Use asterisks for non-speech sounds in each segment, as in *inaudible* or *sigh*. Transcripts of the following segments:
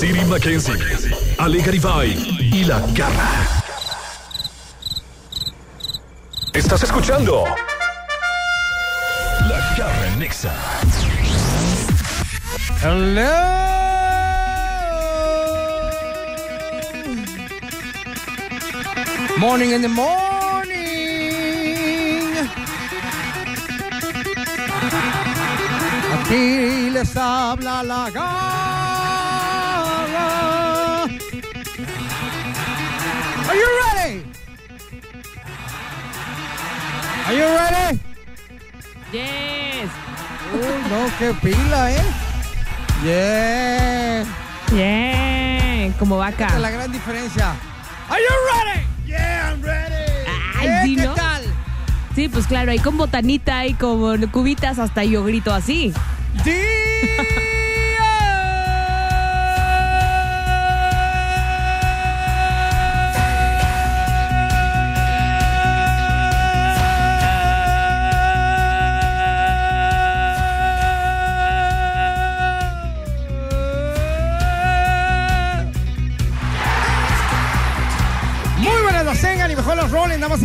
Siri Mackenzie, Ale Garibay y La Garra. Estás escuchando La Garra Nexa. Morning in the morning. Aquí les habla la garra. Are you ready? Are you ready? Yes. Uy, no, qué pila, ¿eh? Yeah. Bien. Como Esta vaca. es la gran diferencia. Are you ready? Yeah, I'm ready. Ay, Eh, sí, ¿Qué ¿no? tal? Sí, pues claro, ahí con botanita y con cubitas hasta yo grito así. Muy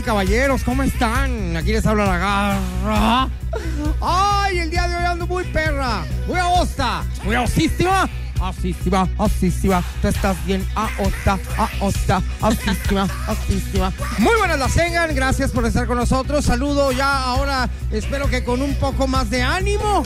caballeros. ¿Cómo están? Aquí les habla la garra. Ay, el día de hoy ando muy perra, muy aosta, muy osísima. Osísima, osísima. Tú estás bien aosta, aosta, osísima, osísima. Muy buenas las tengan, gracias por estar con nosotros. Saludo ya ahora, espero que con un poco más de ánimo.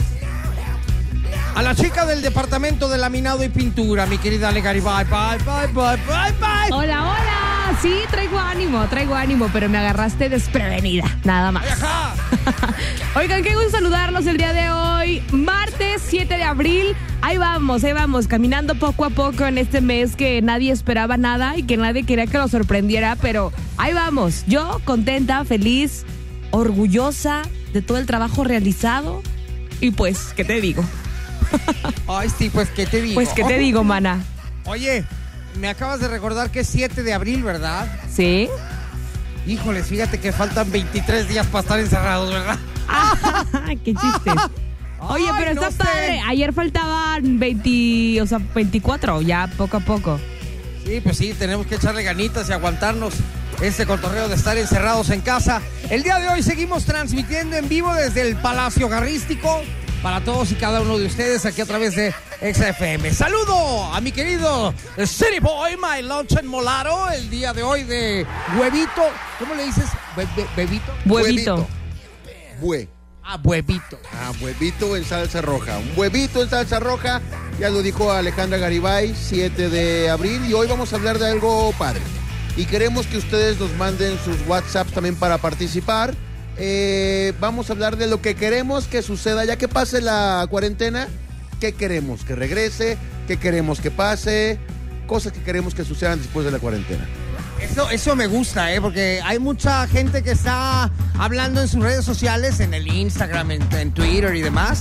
A la chica del departamento de laminado y pintura, mi querida Ale Garibay. Bye, bye, bye, bye, bye. Hola, hola. Sí, traigo ánimo, traigo ánimo, pero me agarraste desprevenida. Nada más. *laughs* Oigan, qué gusto saludarlos el día de hoy, martes 7 de abril. Ahí vamos, ahí vamos, caminando poco a poco en este mes que nadie esperaba nada y que nadie quería que lo sorprendiera, pero ahí vamos. Yo contenta, feliz, orgullosa de todo el trabajo realizado. Y pues, ¿qué te digo? Ay, sí, pues, ¿qué te digo? Pues, ¿qué te digo, mana? Oye, me acabas de recordar que es 7 de abril, ¿verdad? ¿Sí? Híjoles, fíjate que faltan 23 días para estar encerrados, ¿verdad? *laughs* ¡Qué chiste! *laughs* Oye, Ay, pero no está sé. padre. Ayer faltaban 20, o sea, 24, ya poco a poco. Sí, pues sí, tenemos que echarle ganitas y aguantarnos este cotorreo de estar encerrados en casa. El día de hoy seguimos transmitiendo en vivo desde el Palacio Garrístico para todos y cada uno de ustedes aquí a través de XFM. Saludo a mi querido City Boy, my lunch and molaro, el día de hoy de huevito. ¿Cómo le dices? Hue- hue- ¿Bebito? Huevito. Bue. Ah, huevito. Ah, huevito en salsa roja. Un huevito en salsa roja. Ya lo dijo Alejandra Garibay, 7 de abril. Y hoy vamos a hablar de algo padre. Y queremos que ustedes nos manden sus WhatsApps también para participar. Eh, vamos a hablar de lo que queremos que suceda ya que pase la cuarentena. ¿Qué queremos? Que regrese. ¿Qué queremos que pase? Cosas que queremos que sucedan después de la cuarentena. Eso, eso me gusta, ¿eh? Porque hay mucha gente que está hablando en sus redes sociales, en el Instagram, en, Twitter y demás,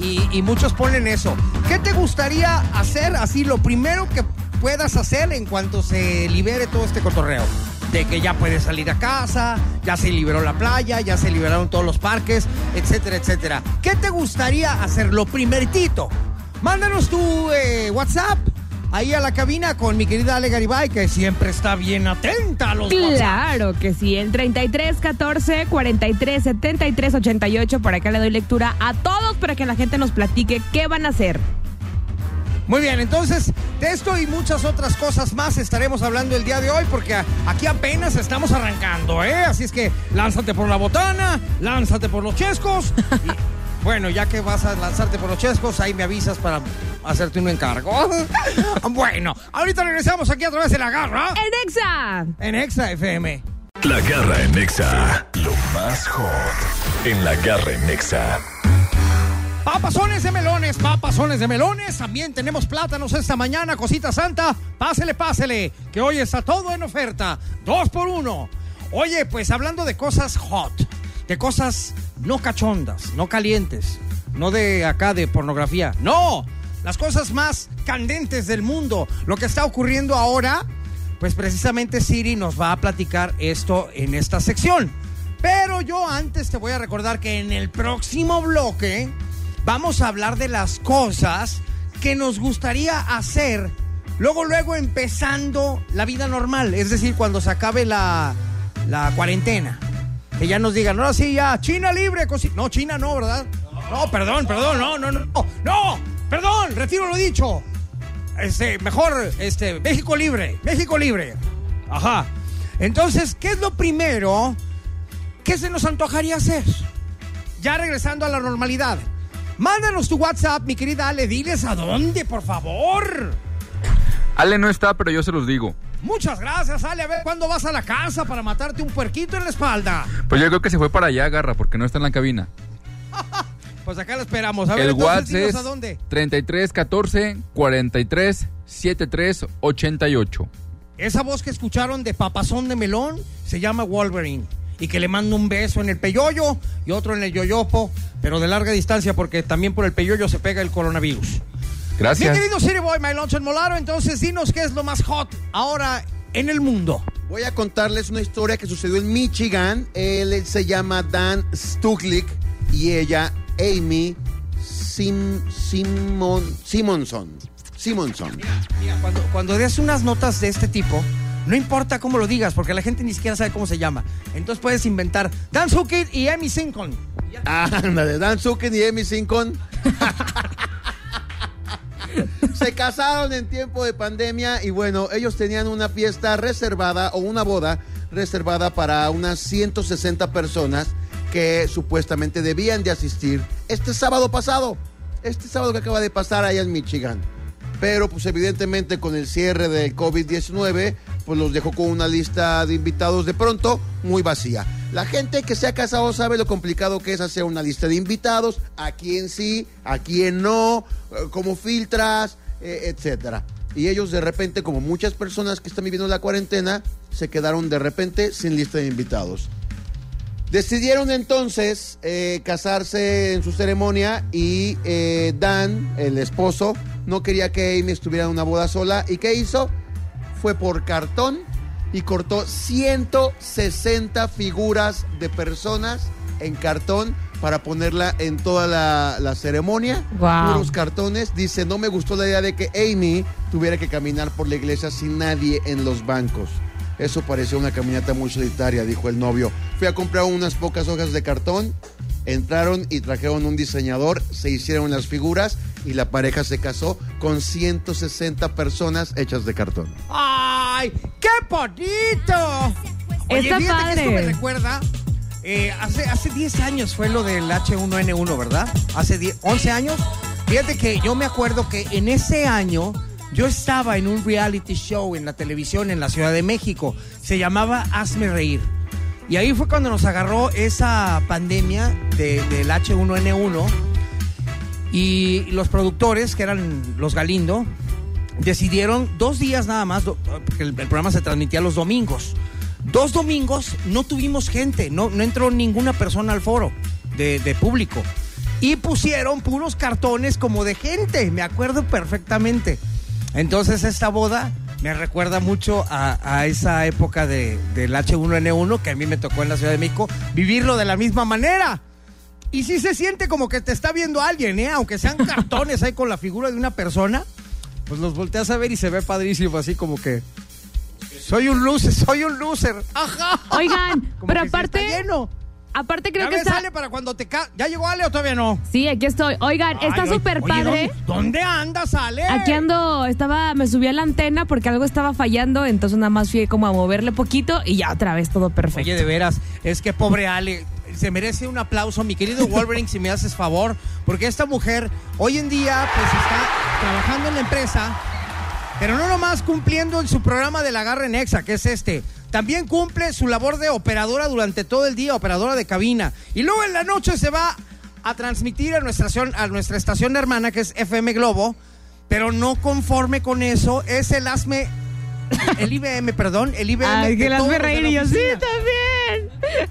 y, y muchos ponen eso. ¿Qué te gustaría hacer así, lo primero que puedas hacer en cuanto se libere todo este cotorreo? De que ya puedes salir a casa, ya se liberó la playa, ya se liberaron todos los parques, etcétera, etcétera. ¿Qué te gustaría hacer lo primerito? Mándanos tu eh, WhatsApp ahí a la cabina con mi querida Ale Garibay, que siempre está bien atenta a los WhatsApp. Claro que sí, el 33 14 43 73 88. Por acá le doy lectura a todos para que la gente nos platique qué van a hacer. Muy bien, entonces de esto y muchas otras cosas más estaremos hablando el día de hoy porque aquí apenas estamos arrancando, ¿eh? Así es que lánzate por la botana, lánzate por los chescos. *laughs* y, bueno, ya que vas a lanzarte por los chescos, ahí me avisas para hacerte un encargo. *laughs* bueno, ahorita regresamos aquí a través de la garra ¡El Nexa! en Exa FM. La Garra en Nexa. Lo más hot en La Garra en Nexa. Papazones de melones, papazones de melones. También tenemos plátanos esta mañana, cosita santa. Pásele, pásele, que hoy está todo en oferta. Dos por uno. Oye, pues hablando de cosas hot, de cosas no cachondas, no calientes, no de acá de pornografía. No, las cosas más candentes del mundo. Lo que está ocurriendo ahora, pues precisamente Siri nos va a platicar esto en esta sección. Pero yo antes te voy a recordar que en el próximo bloque vamos a hablar de las cosas que nos gustaría hacer luego, luego empezando la vida normal, es decir, cuando se acabe la, cuarentena. Que ya nos digan, no, sí, ya, China libre, no, China no, ¿verdad? No, perdón, perdón, no, no, no, no, perdón, retiro lo dicho. Este, mejor, este, México libre, México libre. Ajá. Entonces, ¿qué es lo primero que se nos antojaría hacer? Ya regresando a la normalidad. Mándanos tu WhatsApp, mi querida Ale, diles a dónde, por favor. Ale no está, pero yo se los digo. Muchas gracias, Ale. A ver, ¿cuándo vas a la casa para matarte un puerquito en la espalda? Pues yo creo que se fue para allá, Garra, porque no está en la cabina. *laughs* Pues acá la esperamos. A ver, El entonces, WhatsApp es a dónde. 33 14 43 73 88. Esa voz que escucharon de Papazón de Melón se llama Wolverine. Y que le mando un beso en el peyoyo y otro en el yoyopo, pero de larga distancia porque también por el peyoyo se pega el coronavirus. Mi Gracias. querido City Boy, My Lunch en Molaro, entonces dinos qué es lo más hot ahora en el mundo. Voy a contarles una historia que sucedió en Michigan. Él se llama Dan Stuglik y ella Amy Sim, Simon, Simonson. Simonson. Mira, cuando, cuando des unas notas de este tipo, no importa cómo lo digas, porque la gente ni siquiera sabe cómo se llama. Entonces puedes inventar Dan Sukit y Amy Sincon. Ándale, Dan Suken y Amy Sincon. Se casaron en tiempo de pandemia y bueno, ellos tenían una fiesta reservada o una boda reservada para unas 160 personas que supuestamente debían de asistir este sábado pasado. Este sábado que acaba de pasar allá en Michigan. Pero pues evidentemente con el cierre del COVID-19, pues los dejó con una lista de invitados de pronto muy vacía. La gente que se ha casado sabe lo complicado que es hacer una lista de invitados, a quién sí, a quién no, eh, cómo filtras, eh, etcétera. Y ellos de repente, como muchas personas que están viviendo la cuarentena, se quedaron de repente sin lista de invitados. Decidieron entonces eh, casarse en su ceremonia y Dan, el esposo, no quería que Amy estuviera en una boda sola. ¿Y qué hizo? Fue por cartón y cortó 160 figuras de personas en cartón para ponerla en toda la, la ceremonia. Guau. Puros cartones. Dice, no me gustó la idea de que Amy tuviera que caminar por la iglesia sin nadie en los bancos. Eso pareció una caminata muy solitaria, dijo el novio. Fui a comprar unas pocas hojas de cartón, entraron y trajeron un diseñador, se hicieron las figuras y la pareja se casó con 160 personas hechas de cartón. ¡Ay! ¡Qué bonito! Oye, Está fíjate que esto me recuerda. eh, hace, hace 10 años fue lo del H1N1, ¿verdad? Hace 10, 11 años. Fíjate que yo me acuerdo que en ese año yo estaba en un reality show en la televisión en la Ciudad de México. Se llamaba Hazme Reír. Y ahí fue cuando nos agarró esa pandemia de- del H1N1. Y los productores, que eran los Galindo, decidieron dos días nada más, porque el, programa se transmitía los domingos. Dos domingos no tuvimos gente, no, no entró ninguna persona al foro de, público. Y pusieron puros cartones como de gente, me acuerdo perfectamente. Entonces esta boda me recuerda mucho a, a esa época de, del H1N1 que a mí me tocó en la Ciudad de México, vivirlo de la misma manera. Y sí se siente como que te está viendo alguien, ¿eh? Aunque sean cartones ahí con la figura de una persona, pues los volteas a ver y se ve padrísimo, así como que. Soy un loser, soy un loser. Ajá. Oigan, *laughs* Como pero que sí aparte, está lleno. aparte creo ¿Ya que está. Ale, para cuando te ca... ¿Ya llegó Ale o todavía no? Sí, aquí estoy. Oigan, está Ay, súper padre. ¿dónde, dónde andas, Ale? Aquí ando, estaba, me subí a la antena porque algo estaba fallando, entonces nada más fui como a moverle poquito y ya otra vez todo perfecto. Oye, de veras, es que pobre Ale, se merece un aplauso, mi querido Wolverine, si me haces favor, porque esta mujer hoy en día pues está trabajando en la empresa, pero no nomás cumpliendo en su programa de la Garra Nexa, que es este. También cumple su labor de operadora durante todo el día, operadora de cabina. Y luego en la noche se va a transmitir a nuestra, estación- a nuestra estación hermana, que es FM Globo, pero no conforme con eso, es el hazme, el IBM, perdón, el IBM. Ay, que las ve reír y yo, sí, también.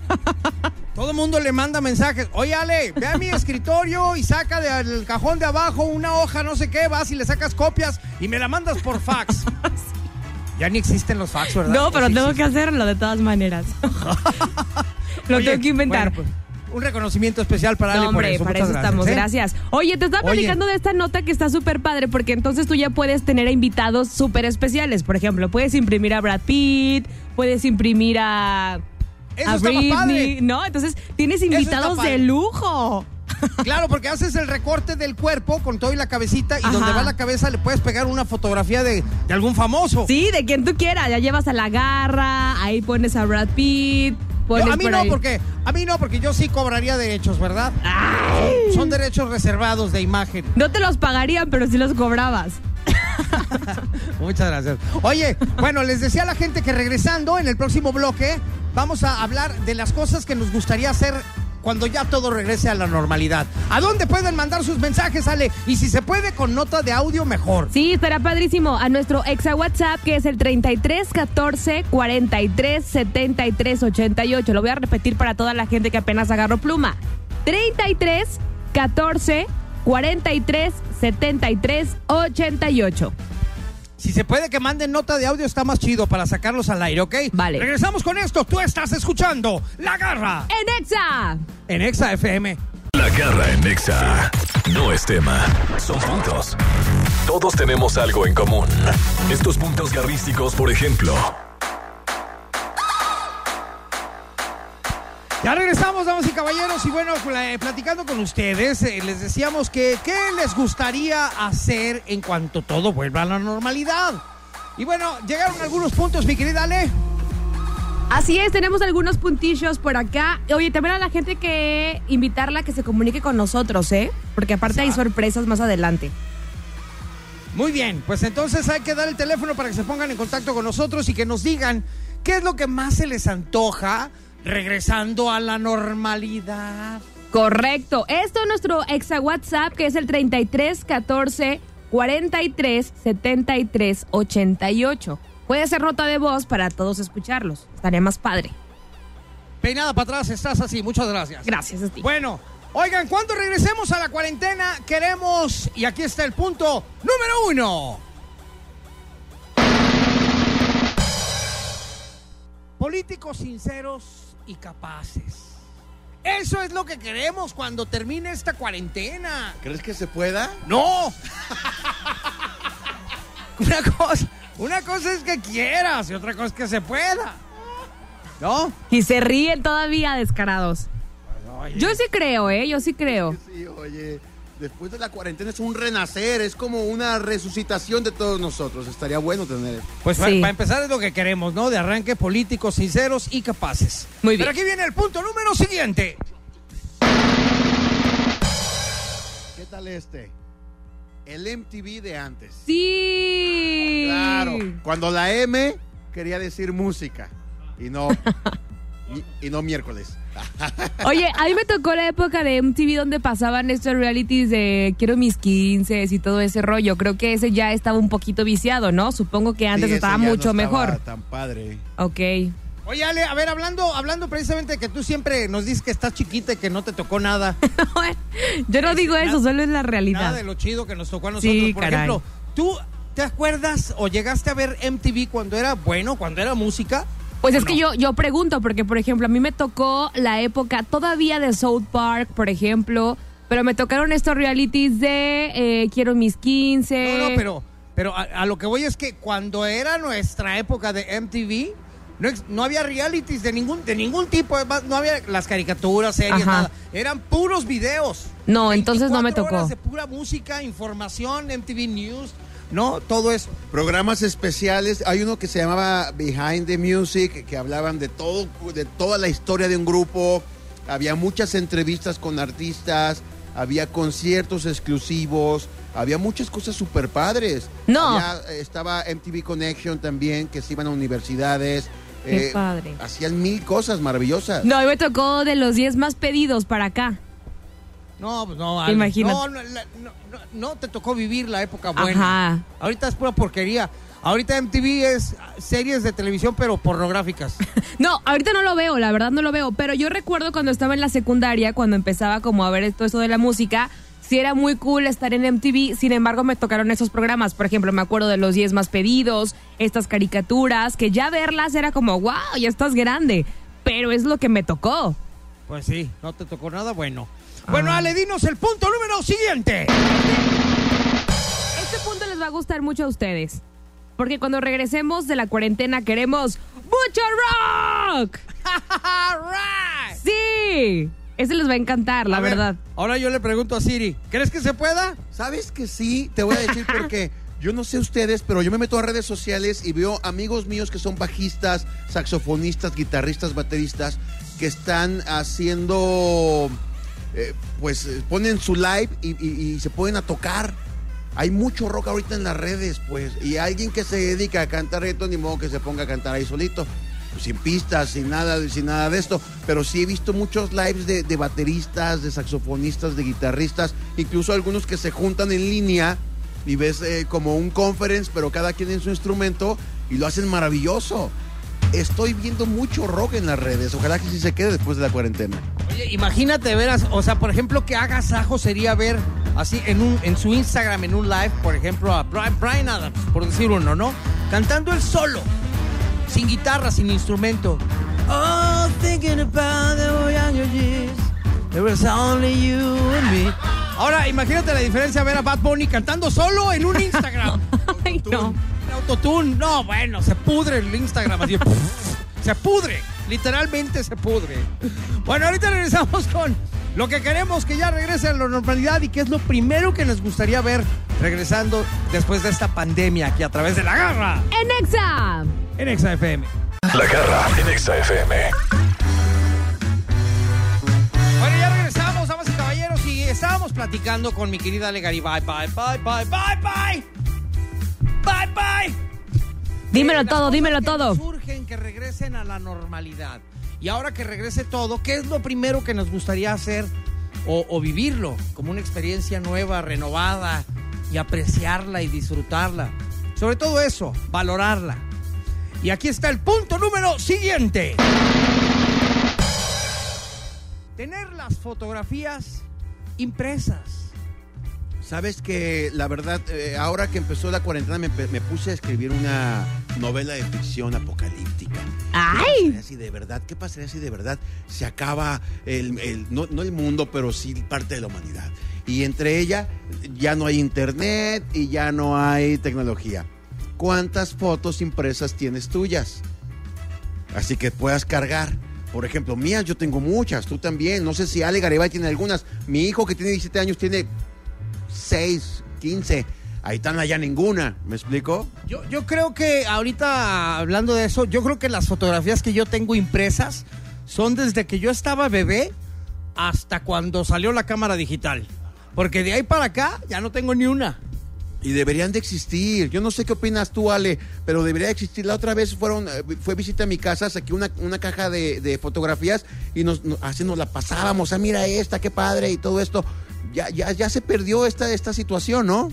*laughs* Todo el mundo le manda mensajes. Oye, Ale, ve a mi escritorio y saca del cajón de abajo una hoja, no sé qué, vas y le sacas copias y me la mandas por fax. *laughs* Ya ni existen los fax, ¿verdad? No, ¿O pero sí tengo existen? que hacerlo de todas maneras. *laughs* Lo Oye, tengo que inventar. bueno, pues, un reconocimiento especial para Ale No, hombre, por eso. para Muchas eso estamos. ¿eh? Gracias. Oye, te estaba Oye. platicando de esta nota que está súper padre, porque entonces tú ya puedes tener a invitados súper especiales. Por ejemplo, puedes imprimir a Brad Pitt, puedes imprimir a. Eso a está más padre. Britney, ¿no? Entonces tienes invitados de lujo. Claro, porque haces el recorte del cuerpo con todo y la cabecita y Ajá. donde va la cabeza le puedes pegar una fotografía de, de algún famoso. Sí, de quien tú quieras. Ya llevas a la garra, ahí pones a Brad Pitt. Yo- Pones a mí por no, ahí- porque a mí no, porque yo sí cobraría derechos, ¿verdad? Son derechos reservados de imagen. No te los pagarían, pero sí los cobrabas. *laughs* Muchas gracias. Oye, bueno, les decía a la gente que regresando en el próximo bloque vamos a hablar de las cosas que nos gustaría hacer cuando ya todo regrese a la normalidad. ¿A dónde pueden mandar sus mensajes, Ale? Y si se puede con nota de audio, mejor. Sí, estará padrísimo. A nuestro exa WhatsApp, que es el 33 14 43 73 88. Lo voy a repetir para toda la gente que apenas agarró pluma. 33 14 43 73 88. Si se puede que manden nota de audio, está más chido para sacarlos al aire, ¿ok? Vale. Regresamos con esto. Tú estás escuchando La Garra ¡En Exa! en Exa FM. La garra en Nexa. No es tema, son puntos. Todos tenemos algo en común. Estos puntos garrísticos, por ejemplo. Ya regresamos, damas y caballeros, y bueno, eh, platicando con ustedes, eh, les decíamos que qué les gustaría hacer en cuanto todo vuelva a la normalidad. Y bueno, llegaron algunos puntos, mi querida Ale. Así es, tenemos algunos puntillos por acá. Oye, también a la gente que invitarla a que se comunique con nosotros, ¿eh? Porque aparte hay sorpresas más adelante. Muy bien, pues entonces hay que dar el teléfono para que se pongan en contacto con nosotros y que nos digan qué es lo que más se les antoja regresando a la normalidad. Correcto. Esto es nuestro exa WhatsApp, que es el 33 14 43 73 88. Puede ser nota de voz para todos escucharlos. Estaría más padre. Peinada para atrás, estás así, muchas gracias. Gracias, Steve. Bueno, oigan, cuando regresemos a la cuarentena, queremos, y aquí está el punto número uno. Políticos sinceros y capaces. Eso es lo que queremos cuando termine esta cuarentena. ¿Crees que se pueda? ¡No! *laughs* una cosa, una cosa es que quieras y otra cosa es que se pueda. ¿No? Y se ríen todavía descarados. Yo sí creo, ¿eh? Yo sí creo. Sí, oye, después de la cuarentena es un renacer, es como una resucitación de todos nosotros. Estaría bueno tener. Pues Sí. para empezar es lo que queremos, ¿no? De arranque políticos sinceros y capaces. Muy bien. Pero aquí viene el punto número siguiente. ¿Qué tal este? El MTV de antes. Sí. Claro, cuando la M quería decir música y no *laughs* y, y no miércoles. *laughs* Oye, a mí me tocó la época de MTV donde pasaban estos realities de quiero mis 15 y todo ese rollo. Creo que ese ya estaba un poquito viciado, ¿no? Supongo que antes Sí, estaba ya no mucho estaba mejor. Tan padre. Ok. Oye, Ale, a ver, hablando, hablando precisamente de que tú siempre nos dices que estás chiquita y que no te tocó nada. *laughs* Yo no Es digo eso, nada- solo es la nada realidad. de lo chido que nos tocó a nosotros. Sí, Por caray. ejemplo, ¿tú te acuerdas o llegaste a ver MTV cuando era bueno, cuando era música? Pues ¿O es no? que yo, yo pregunto, porque por ejemplo, a mí me tocó la época todavía de South Park, por ejemplo, pero me tocaron estos realities de eh, Quiero mis 15. No, no, pero, pero a, a lo que voy es que cuando era nuestra época de MTV, no, no había realities de ningún, de ningún tipo, además, no había las caricaturas, series, Ajá. nada. Eran puros videos. No, entonces no me 24 tocó. horas de pura música, información, MTV News, ¿no? Todo eso. Programas especiales, hay uno que se llamaba Behind the Music, que hablaban de todo, de toda la historia de un grupo. Había muchas entrevistas con artistas, había conciertos exclusivos, había muchas cosas super padres. No. Había, eh, estaba MTV Connection también, que se iban a universidades. Qué eh, padre. Hacían mil cosas maravillosas. No, mí me tocó de los 10 más pedidos para acá. No, pues no. Imagínate. No, no, no, no te tocó vivir la época buena. Ajá. Ahorita es pura porquería. Ahorita MTV es series de televisión, pero pornográficas. *laughs* No, ahorita no lo veo, la verdad no lo veo, pero yo recuerdo cuando estaba en la secundaria, cuando empezaba como a ver todo eso de la música, sí era muy cool estar en MTV, sin embargo me tocaron esos programas, por ejemplo, me acuerdo de los 10 más pedidos, estas caricaturas, que ya verlas era como, wow, ya estás grande, pero es lo que me tocó. Pues sí, no te tocó nada bueno. Bueno, Ale, dinos el punto número siguiente. Este punto les va a gustar mucho a ustedes, porque cuando regresemos de la cuarentena queremos mucho rock. right. *laughs* Sí, ese les va a encantar, la A ver, verdad. ahora yo le pregunto a Siri, ¿crees que se pueda? ¿Sabes que sí? Te voy a decir *laughs* porque yo no sé ustedes, pero yo me meto a redes sociales y veo amigos míos que son bajistas, saxofonistas, guitarristas, bateristas, que están haciendo, eh, pues eh, ponen su live y, se ponen a tocar. Hay mucho rock ahorita en las redes, pues, y alguien que se dedica a cantar esto, ni modo que se ponga a cantar ahí solito. pues, sin pistas, sin nada, sin nada de esto. Pero sí he visto muchos lives de, de bateristas, de saxofonistas, de guitarristas, incluso algunos que se juntan en línea y ves eh, como un conference, pero cada quien en su instrumento y lo hacen maravilloso. Estoy viendo mucho rock en las redes. Ojalá que sí se quede después de la cuarentena. Oye, imagínate veras, o sea, por ejemplo, que hagas ajo sería ver así en un en su Instagram, en un live, por ejemplo, a Brian, Adams, por decir uno, ¿no? Cantando el solo, sin guitarra, sin instrumento. Oh, thinking about the younger years, there was only you and me. Ahora, imagínate la diferencia ver a Bad Bunny cantando solo en un Instagram. *laughs* Ay, no. Un autotune. No, bueno, se pudre el Instagram así. *laughs* se pudre. Literalmente se pudre. Bueno, ahorita regresamos con lo que queremos que ya regrese a la normalidad y que es lo primero que nos gustaría ver regresando después de esta pandemia aquí a través de la garra En Exa. en Exa FM. La garra en Exa FM. Bueno, ya regresamos, damas y caballeros, y estábamos platicando con mi querida Ale Garibay. Bye, bye, bye, bye, bye. Bye, bye. Dímelo Eh, las todo, dímelo que todo. nos Urgen que regresen a la normalidad. Y ahora que regrese todo, ¿qué es lo primero que nos gustaría hacer o, o vivirlo como una experiencia nueva, renovada y apreciarla y disfrutarla? Sobre todo eso, valorarla. Y aquí está el punto número siguiente. Tener las fotografías impresas. Sabes que la verdad, eh, ahora que empezó la cuarentena, me, puse a escribir una novela de ficción apocalíptica. ¿Qué ¡Ay! pasaría si de verdad, qué pasaría si de verdad se acaba el, el- no, no el mundo, pero sí parte de la humanidad? Y entre ella ya no hay internet y ya no hay tecnología. ¿Cuántas fotos impresas tienes tuyas? Así que puedas cargar. Por ejemplo, mías yo tengo muchas, tú también. No sé si Ale Garibay tiene algunas. Mi hijo que tiene 17 años tiene 6, 15. Ahí están allá ninguna. ¿Me explico? Yo, yo creo que ahorita hablando de eso, yo creo que las fotografías que yo tengo impresas son desde que yo estaba bebé hasta cuando salió la cámara digital. Porque de ahí para acá ya no tengo ni una. Y deberían de existir. Yo no sé qué opinas tú, Ale, pero debería de existir. La otra vez fueron, eh, fue visita a mi casa, saqué una, una caja de, de fotografías y nos, nos- así nos la pasábamos. Ah, mira esta, qué padre y todo esto. Ya, ya, ya se perdió esta, esta situación, ¿no?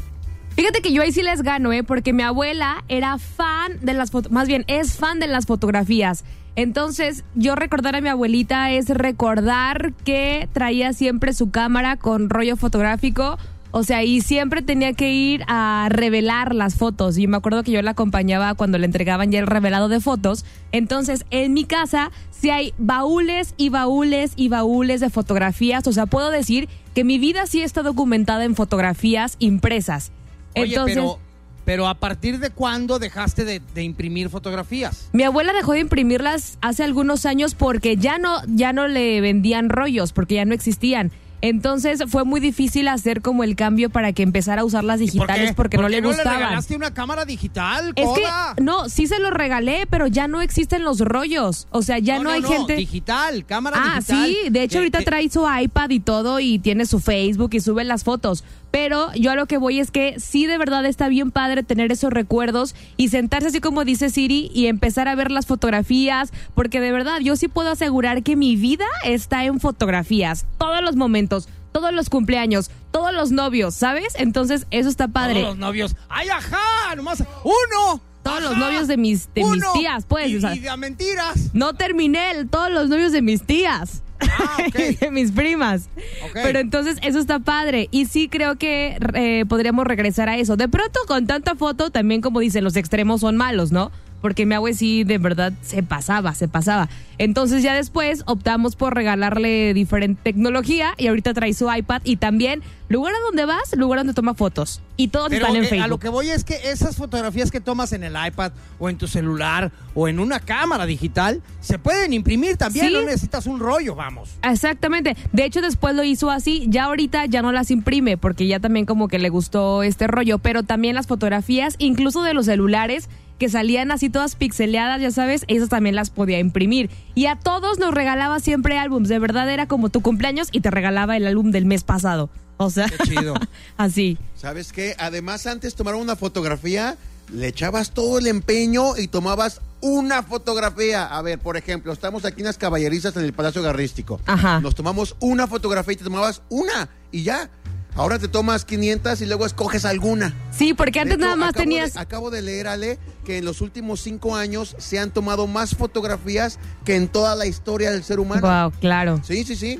Fíjate que yo ahí sí les gano, ¿eh? Porque mi abuela era fan de las fotos, más bien es fan de las fotografías. Entonces, yo recordar a mi abuelita es recordar que traía siempre su cámara con rollo fotográfico. O sea, y siempre tenía que ir a revelar las fotos. Y me acuerdo que yo la acompañaba cuando le entregaban ya el revelado de fotos. Entonces, en mi casa sí hay baúles y baúles y baúles de fotografías. O sea, puedo decir que mi vida sí está documentada en fotografías impresas. Oye, Entonces, pero, pero ¿a partir de cuándo dejaste de, de imprimir fotografías? mi abuela dejó de imprimirlas hace algunos años porque ya no, ya no le vendían rollos, porque ya no existían. Entonces fue muy difícil hacer como el cambio para que empezara a usar las digitales porque no ¿Por le qué gustaban. regalaste una cámara digital, es Coda? que no, sí se los regalé, pero ya no existen los rollos. O sea, ya no, hay gente. Digital, cámara Ah, digital. sí, de hecho que- ahorita que- trae su iPad y todo y tiene su Facebook y sube las fotos. Pero yo a lo que voy es que sí de verdad está bien padre tener esos recuerdos y sentarse así como dice Siri y empezar a ver las fotografías, porque de verdad yo sí puedo asegurar que mi vida está en fotografías, todos los momentos. todos los cumpleaños, todos los novios, ¿sabes? Entonces, eso está padre. Todos los novios. ¡Ay, ajá! Nomás uno. Todos los novios de mis, de mis uno. tías, pues. Y, o sea, y de mentiras. no terminé el- todos los novios de mis tías. Ah, y *laughs* de mis primas. Pero entonces eso está padre. Y sí creo que eh, podríamos regresar a eso. De pronto, con tanta foto, también como dicen, los extremos son malos, ¿no? Porque mi abue sí, de verdad, se pasaba, se pasaba. Entonces ya después optamos por regalarle diferente tecnología y ahorita trae su iPad y también lugar a donde vas, lugar donde toma fotos. Y todos Pero están en eh, Facebook. a lo que voy es que esas fotografías que tomas en el iPad o en tu celular o en una cámara digital se pueden imprimir también. Sí. No necesitas un rollo, vamos. Exactamente. De hecho, después lo hizo así. Ya ahorita ya no las imprime porque ya también como que le gustó este rollo. Pero también las fotografías, incluso de los celulares que salían así todas pixeleadas, ya sabes, esas también las podía imprimir. Y a todos nos regalaba siempre álbums. De verdad era como tu cumpleaños y te regalaba el álbum del mes pasado. O sea, Qué chido. *laughs* así. ¿Sabes qué? Además, antes tomar una fotografía, le echabas todo el empeño y tomabas una fotografía. A ver, por ejemplo, estamos aquí en las caballerizas en el Palacio Garrístico. Ajá. Nos tomamos una fotografía y te tomabas una y ya. Ahora te tomas 500 y luego escoges alguna. Sí, porque antes hecho, nada más acabo tenías... de- acabo de leer, Ale, que en los últimos cinco años se han tomado más fotografías que en toda la historia del ser humano. Wow, claro. Sí, sí, sí.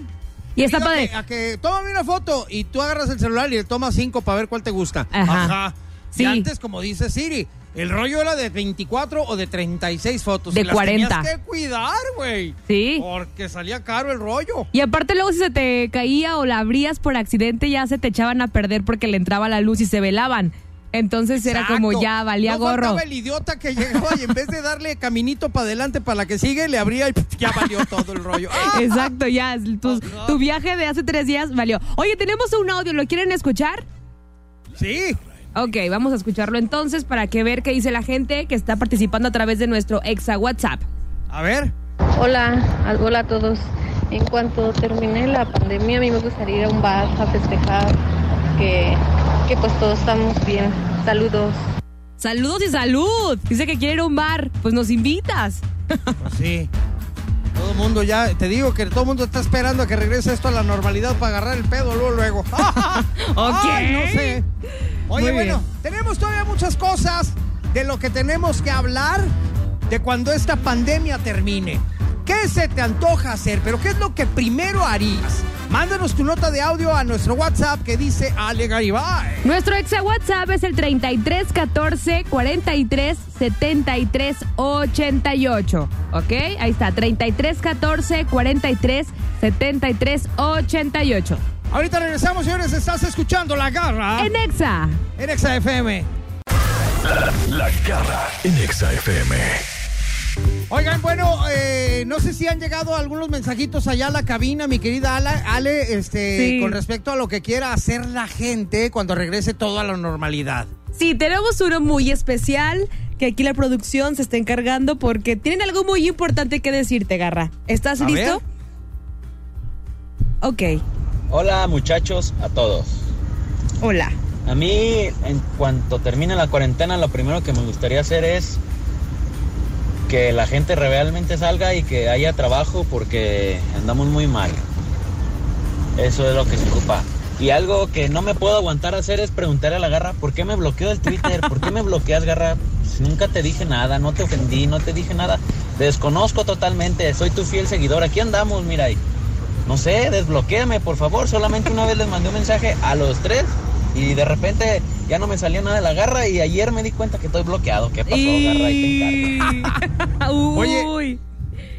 Y está padre. a que tómame una foto y tú agarras el celular y le tomas cinco para ver cuál te gusta. Ajá. Sí. Sí. Y antes, como dice Siri, el rollo era de 24 o de 36 fotos. De y las 40. Tenías que cuidar, güey. Sí. Porque salía caro el rollo. Y aparte luego si se te caía o la abrías por accidente ya se te echaban a perder porque le entraba la luz y se velaban. Entonces era como ya valía no gorro. el idiota que llegaba y en vez de darle caminito para adelante para la que sigue, le abría y ya valió todo el rollo. ¡Ah! *laughs* Exacto, ya. Tu viaje de hace tres días valió. Oye, tenemos un audio, ¿lo quieren escuchar? Sí. Ok, vamos a escucharlo entonces para que ver qué dice la gente que está participando a través de nuestro exa WhatsApp. A ver. Hola, hola a todos. En cuanto termine la pandemia, a mí me gustaría ir a un bar a festejar que, que pues todos estamos bien. Saludos. Saludos y salud. Dice que quiere ir a un bar. Pues nos invitas. Pues sí. Todo el mundo ya, te digo que todo el mundo está esperando a que regrese esto a la normalidad para agarrar el pedo luego, luego. *laughs* Ay, no sé. Oye, Muy bueno, bien. tenemos todavía muchas cosas de lo que tenemos que hablar de cuando esta pandemia termine. ¿Qué se te antoja hacer? Pero ¿qué es lo que primero harías? Mándanos tu nota de audio a nuestro WhatsApp que dice Ale Garibay. Nuestro exa WhatsApp es el 33 14 43 73 88. ¿Ok? Ahí está, 33 14 43 73 88. Ahorita regresamos, señores. Estás escuchando La Garra En exa. en Exa FM. La garra en Exa FM. Oigan, bueno, eh, no sé si han llegado algunos mensajitos allá a la cabina, mi querida Ale, este, Sí. con respecto a lo que quiera hacer la gente cuando regrese todo a la normalidad. Sí, tenemos uno muy especial que aquí la producción se está encargando porque tienen algo muy importante que decirte, Garra. ¿Estás A listo? ver. Ok. Hola muchachos, a todos. Hola. A mí, en cuanto termine la cuarentena, lo primero que me gustaría hacer es que la gente realmente salga y que haya trabajo porque andamos muy mal. Eso es lo que se ocupa. Y algo que no me puedo aguantar hacer es preguntarle a la garra, ¿por qué me bloqueó el Twitter? ¿Por qué me bloqueas, garra? Pues nunca te dije nada, no te ofendí, no te dije nada. Desconozco totalmente, soy tu fiel seguidor. Aquí andamos, mira. y no sé, desbloquéame, por favor. Solamente una vez les mandé un mensaje a los tres y de repente ya no me salió nada de la garra y ayer me di cuenta que estoy bloqueado. ¿Qué pasó, garra? Ahí te encargo. *laughs* Uy. Oye.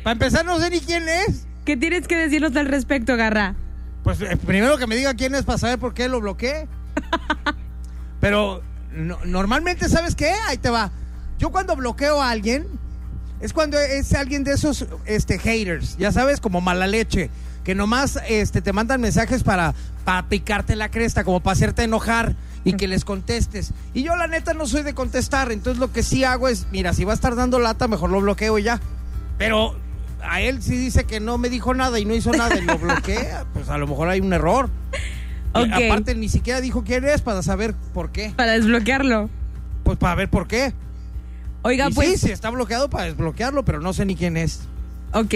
Para empezar, no sé ni quién es. ¿Qué tienes que decirnos al respecto, Garra? Pues eh, primero que me diga quién es para saber por qué lo bloqueé. *laughs* Pero no- normalmente, ¿sabes qué? Ahí te va. Yo cuando bloqueo a alguien, es cuando es alguien de esos este, haters, ya sabes, como mala leche, que nomás este, te mandan mensajes para, para picarte la cresta, como para hacerte enojar y que les contestes. Y yo la neta no soy de contestar, entonces lo que sí hago es, mira, si va a estar dando lata, mejor lo bloqueo ya. Pero a él sí dice que no me dijo nada y no hizo nada y lo bloquea, *laughs* pues a lo mejor hay un error. Aparte ni siquiera dijo quién es para saber por qué. Para desbloquearlo. Pues para ver por qué. Oiga, Y pues. sí, sí, está bloqueado para desbloquearlo, pero no sé ni quién es. Ok,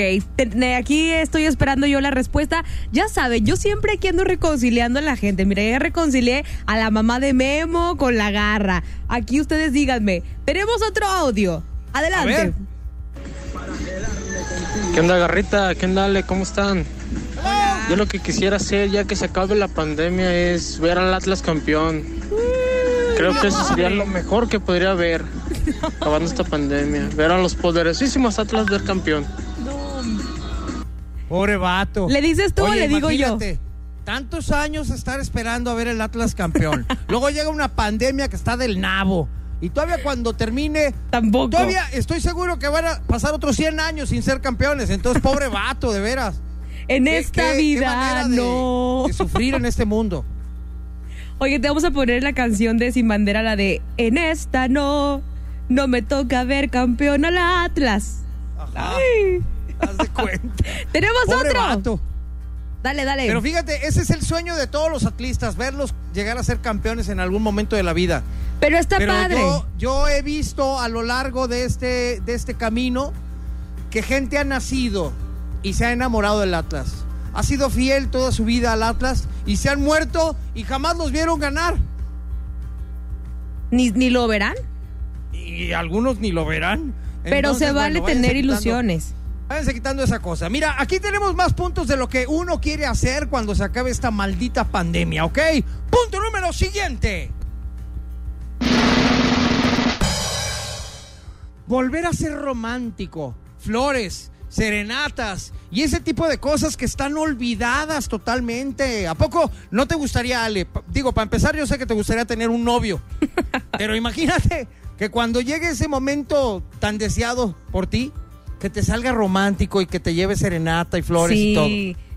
aquí estoy esperando yo la respuesta. Ya saben, yo siempre aquí ando reconciliando a la gente. Mira, ya reconcilié a la mamá de Memo con la garra. Aquí ustedes díganme. Tenemos otro audio. Adelante. Ver. ¿Qué onda, Garrita? ¿Qué onda, Ale? ¿Cómo están? Yo lo que quisiera hacer, ya que se acabe la pandemia, es ver al Atlas campeón. Creo que eso sería lo mejor que podría haber, *laughs* acabando esta pandemia. Ver a los poderosísimos Atlas ver campeón. Pobre vato. ¿Le dices tú o le digo yo? Tantos años estar esperando a ver el Atlas campeón. *laughs* Luego llega una pandemia que está del nabo. Y todavía cuando termine. Tampoco. Todavía estoy seguro que van a pasar otros 100 años sin ser campeones. Entonces, pobre vato, de veras. En Qué- esta qué- qué vida, de- no. de sufrir en este mundo. Oye, te vamos a poner la canción de Sin Bandera, la de En esta no, no me toca ver campeón al Atlas. Ay. Haz de cuenta. *laughs* Tenemos Pobre otro. vato. Dale, dale. Pero fíjate, ese es el sueño de todos los atlistas, verlos llegar a ser campeones en algún momento de la vida. Pero está Pero padre. Yo, yo he visto a lo largo de este, de este camino que gente ha nacido y se ha enamorado del Atlas. Ha sido fiel toda su vida al Atlas y se han muerto y jamás los vieron ganar. ¿Ni, ni lo verán? Y algunos ni lo verán. Pero Entonces, se vale bueno, tener ilusiones. Váyanse quitando esa cosa. Mira, aquí tenemos más puntos de lo que uno quiere hacer cuando se acabe esta maldita pandemia, ¿ok? Punto número siguiente. Volver a ser romántico. Flores, serenatas y ese tipo de cosas que están olvidadas totalmente. ¿A poco no te gustaría, Ale? Digo, para empezar, yo sé que te gustaría tener un novio. *laughs* Pero imagínate que cuando llegue ese momento tan deseado por ti, que te salga romántico y que te lleve serenata y flores y todo.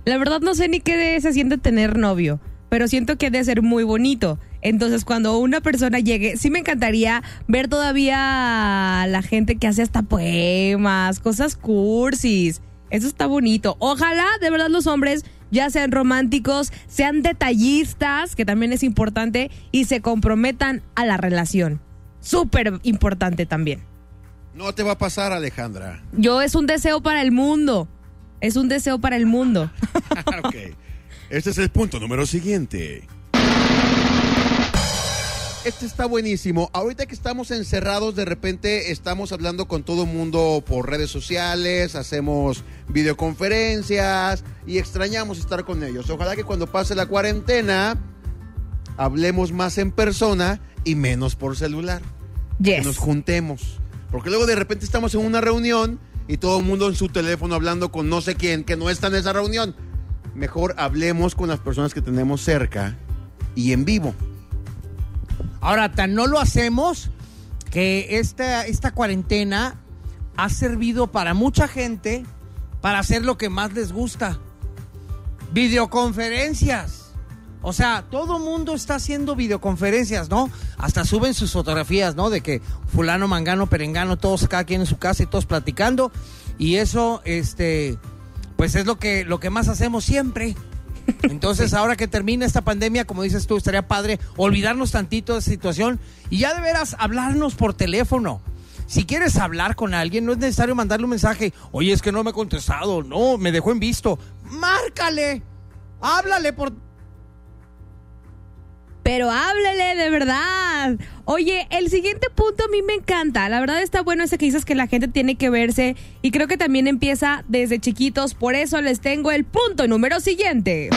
La verdad no sé ni qué se siente tener novio, pero siento que debe ser muy bonito. Entonces, cuando una persona llegue, sí me encantaría ver todavía a la gente que hace hasta poemas, cosas cursis. Eso está bonito. Ojalá, de verdad, los hombres ya sean románticos, sean detallistas, que también es importante, y se comprometan a la relación. Súper importante también. No te va a pasar, Alejandra. Yo es un deseo para el mundo. Es un deseo para el mundo. *laughs* ok. Este es el punto número siguiente. Este está buenísimo. Ahorita que estamos encerrados, de repente estamos hablando con todo el mundo por redes sociales, hacemos videoconferencias y extrañamos estar con ellos. Ojalá que cuando pase la cuarentena hablemos más en persona y menos por celular. Que Yes. nos juntemos. Porque luego de repente estamos en una reunión y todo el mundo en su teléfono hablando con no sé quién que no está en esa reunión. Mejor hablemos con las personas que tenemos cerca y en vivo. Ahora, tan no lo hacemos que esta, esta cuarentena ha servido para mucha gente para hacer lo que más les gusta. Videoconferencias. O sea, todo mundo está haciendo videoconferencias, ¿no? Hasta suben sus fotografías, ¿no? De que fulano, mangano, perengano, todos cada quien en su casa y todos platicando. Y eso, este, pues es lo que, lo que más hacemos siempre. *laughs* Entonces, ahora que termina esta pandemia, como dices tú, estaría padre olvidarnos tantito de esa situación y ya de veras hablarnos por teléfono. Si quieres hablar con alguien, no es necesario mandarle un mensaje. Oye, es que no me ha contestado. No, me dejó en visto. Márcale. Háblale por Pero háblele de verdad. Oye, el siguiente punto a mí me encanta. La verdad está bueno ese que dices que la gente tiene que verse y creo que también empieza desde chiquitos. Por eso les tengo el punto número siguiente.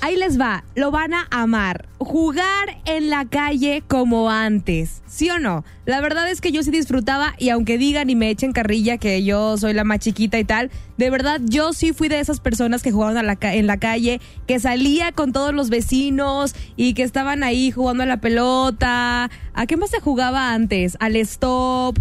Ahí les va, lo van a amar. Jugar en la calle como antes, ¿sí o no? La verdad es que yo sí disfrutaba y aunque digan y me echen carrilla que yo soy la más chiquita y tal, de verdad yo sí fui de esas personas que jugaban en la calle, que salía con todos los vecinos y que estaban ahí jugando a la pelota. ¿A qué más se jugaba antes? Al stop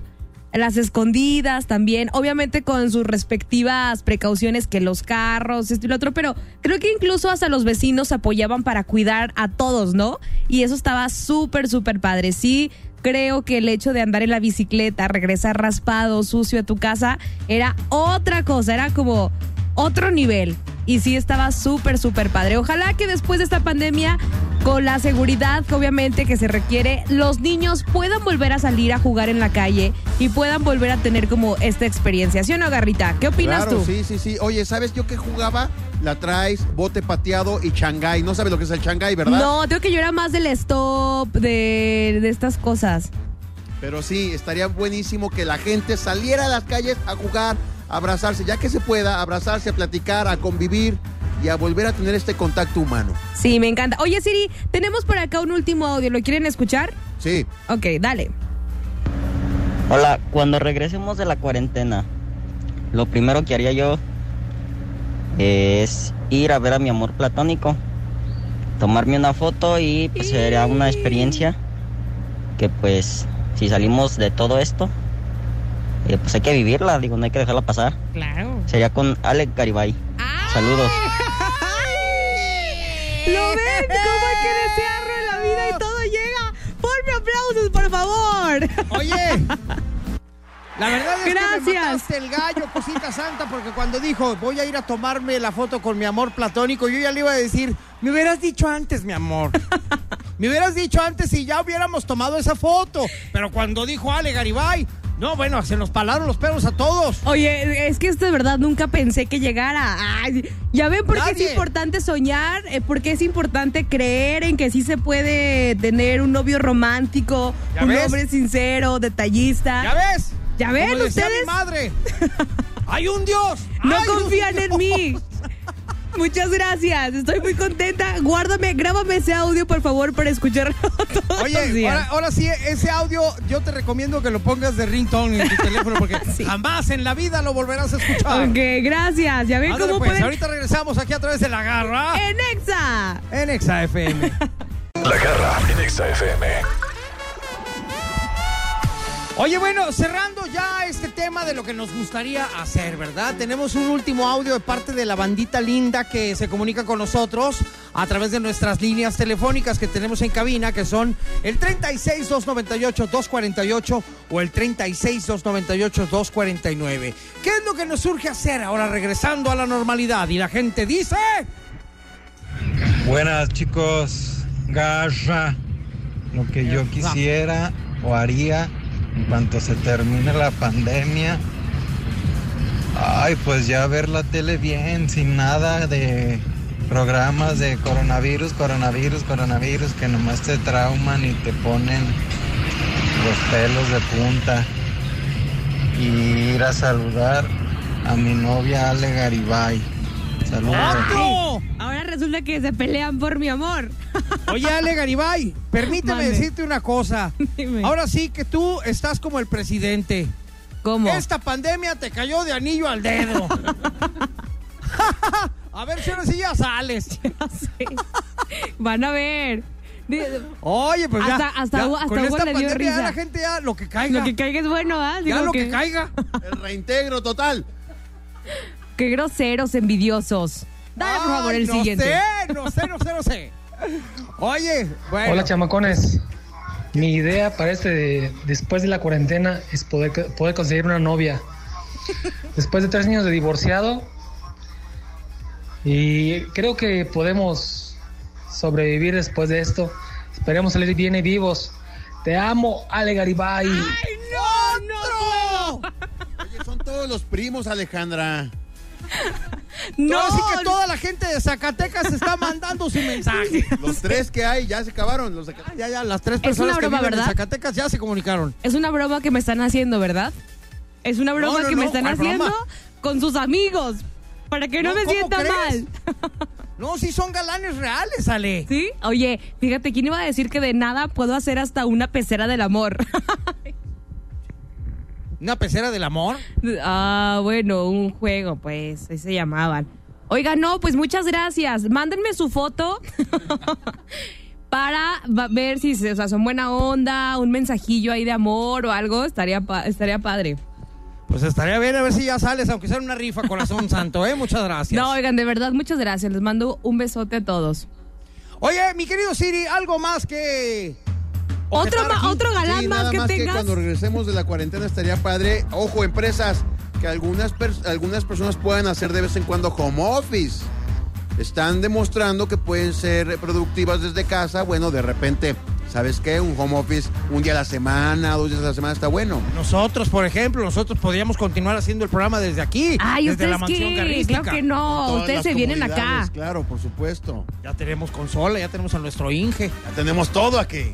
las escondidas también, obviamente con sus respectivas precauciones que los carros, esto y lo otro, pero creo que incluso hasta los vecinos apoyaban para cuidar a todos, ¿no? Y eso estaba súper, súper padre. Sí, creo que el hecho de andar en la bicicleta, regresar raspado, sucio a tu casa, era otra cosa, era como otro nivel. Y sí estaba súper, súper padre. Ojalá que después de esta pandemia, con la seguridad que obviamente que se requiere, los niños puedan volver a salir a jugar en la calle y puedan volver a tener como esta experiencia. ¿Sí o no, Garrita? ¿Qué opinas Claro, tú? sí, sí, sí. Oye, ¿sabes yo qué jugaba? La traes, bote pateado y Shanghái. No sabes lo que es el Shanghái, ¿verdad? No, tengo que yo era más del stop, de, de estas cosas. Pero sí, estaría buenísimo que la gente saliera a las calles a jugar, abrazarse, ya que se pueda, abrazarse, a platicar, a convivir y a volver a tener este contacto humano. Sí, me encanta. Oye, Siri, tenemos por acá un último audio. ¿Lo quieren escuchar? Sí. Ok, dale. Hola, cuando regresemos de la cuarentena, lo primero que haría yo es ir a ver a mi amor platónico, tomarme una foto y pues sería una experiencia que pues si salimos de todo esto, eh, pues hay que vivirla, digo, no hay que dejarla pasar. Claro. Sería con Alec Garibay. Saludos. ¿Lo ven? ¿Cómo hay que desearlo en la vida y todo llega? Ponme aplausos, por favor. Oye. *laughs* La verdad es que me Gracias. mataste el gallo, cosita santa, porque cuando dijo voy a ir a tomarme la foto con mi amor platónico, yo ya le iba a decir, me hubieras dicho antes, mi amor. *laughs* Me hubieras dicho antes y ya hubiéramos tomado esa foto. Pero cuando dijo Ale Garibay, no, bueno, se nos palaron los pelos a todos. Oye, es que esto de verdad nunca pensé que llegara. Ay, ya ven por qué es importante soñar, eh, por qué es importante creer en que sí se puede tener un novio romántico, ¿Ya un ves? hombre sincero, detallista. ¿Ya ves? ¿Ya ven Como decía ustedes? mi madre. *laughs* ¡Hay un Dios! No ¡Hay un confían en mí. Muchas gracias, estoy muy contenta. Guárdame, grábame ese audio, por favor, para escucharlo *laughs* todos los Oye, días. ahora, ahora sí, ese audio yo te recomiendo que lo pongas de ringtone en tu *laughs* teléfono porque jamás en la vida lo volverás a escuchar. Ok, gracias. ¿Ya ven Ándale, cómo pues, pueden...? Ahorita regresamos aquí a través de la garra ¡En Exa! en Exa FM. *laughs* La garra en Exa FM. Oye, bueno, cerrando ya este tema de lo que nos gustaría hacer, ¿verdad? Tenemos un último audio de parte de la bandita linda que se comunica con nosotros a través de nuestras líneas telefónicas que tenemos en cabina, que son el 36-298-248 o el 36-298-249. ¿Qué es lo que nos surge hacer ahora regresando a la normalidad? Y la gente dice... Buenas chicos, garra. Lo que yo quisiera o haría en cuanto se termine la pandemia. Ay, pues ya ver la tele bien, sin nada de programas de coronavirus, coronavirus, coronavirus, que nomás te trauman y te ponen los pelos de punta. Y ir a saludar a mi novia Ale Garibay. Saludos. ¡Otro! Ahora resulta que se pelean por mi amor. *laughs* Oye, Ale Garibay, permíteme Mande. decirte una cosa. Dime. Ahora sí que tú estás como el presidente. ¿Cómo? Esta pandemia te cayó de anillo al dedo. *laughs* a ver si ahora sí ya sales. *laughs* Ya sé. Van a ver. Oye, pues ya. Hasta- hasta ya, hasta con Hugo esta le dio pandemia ya risa. la gente ya lo que caiga. Lo que caiga es bueno, ¿ah? ya Digo lo que caiga. El reintegro total. Qué groseros, envidiosos. Dale, por favor, Ay, el no siguiente. Sé, no sé, no sé, no sé. Oye, bueno. Hola chamacones. Mi idea para este después de la cuarentena es poder, poder conseguir una novia. Después de tres años de divorciado. Y creo que podemos sobrevivir después de esto. Esperemos salir bien y vivos. Te amo, Ale Garibay. ¡No, no! Oye, son todos los primos, Alejandra. No, Ahora sí que toda la gente de Zacatecas está mandando su mensaje. Los tres que hay ya se acabaron. Los Ya, ya, las tres Es personas que viven en ¿verdad? Zacatecas ya se comunicaron. es una broma que me están haciendo, ¿verdad? Es una broma No, no, que me no, están ¿cuál haciendo broma? con sus amigos. Para que no, No, me ¿cómo sienta crees? mal. No, sí son galanes reales, Ale. ¿Sí? Oye, fíjate, ¿quién iba a decir que de nada puedo hacer hasta una pecera del amor? *laughs* ¿Una pecera del amor? ah, bueno, un juego, pues, ahí se llamaban. Oiga, no, pues muchas gracias. Mándenme su foto *laughs* para ver si se- o sea, son buena onda, un mensajillo ahí de amor o algo, estaría, pa- estaría padre. Pues estaría bien a ver si ya sales, aunque sea una rifa, corazón *laughs* santo, ¿eh? Muchas gracias. No, oigan, de verdad, muchas gracias. Les mando un besote a todos. Oye, mi querido Siri, algo más que... Otro, ma- otro galán Sí, más nada que más que tengas. cuando regresemos de la cuarentena estaría padre. Ojo, empresas, que algunas, pers- algunas personas puedan hacer de vez en cuando home office. están demostrando que pueden ser productivas desde casa. Bueno, de repente, ¿sabes qué? Un home office un día a la semana, dos días a la semana está bueno. Nosotros, por ejemplo, nosotros podríamos continuar haciendo el programa desde aquí. Ay, desde la ¿ustedes mansión qué? Claro que no, ustedes se vienen acá. Claro, por supuesto. Ya tenemos consola, ya tenemos a nuestro Inge. Ya tenemos todo aquí.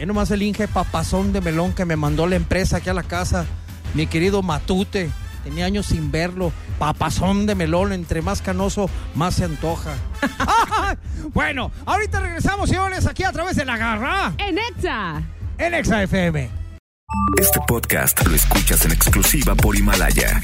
Ve nomás el Inge papazón de melón que me mandó la empresa aquí a la casa. Mi querido Matute. Tenía años sin verlo. Papazón de melón. Entre más canoso, más se antoja. *laughs* *laughs* Bueno, ahorita regresamos, señores, aquí a través de la garra. En Exa. En Exa FM. Este podcast lo escuchas en exclusiva por Himalaya.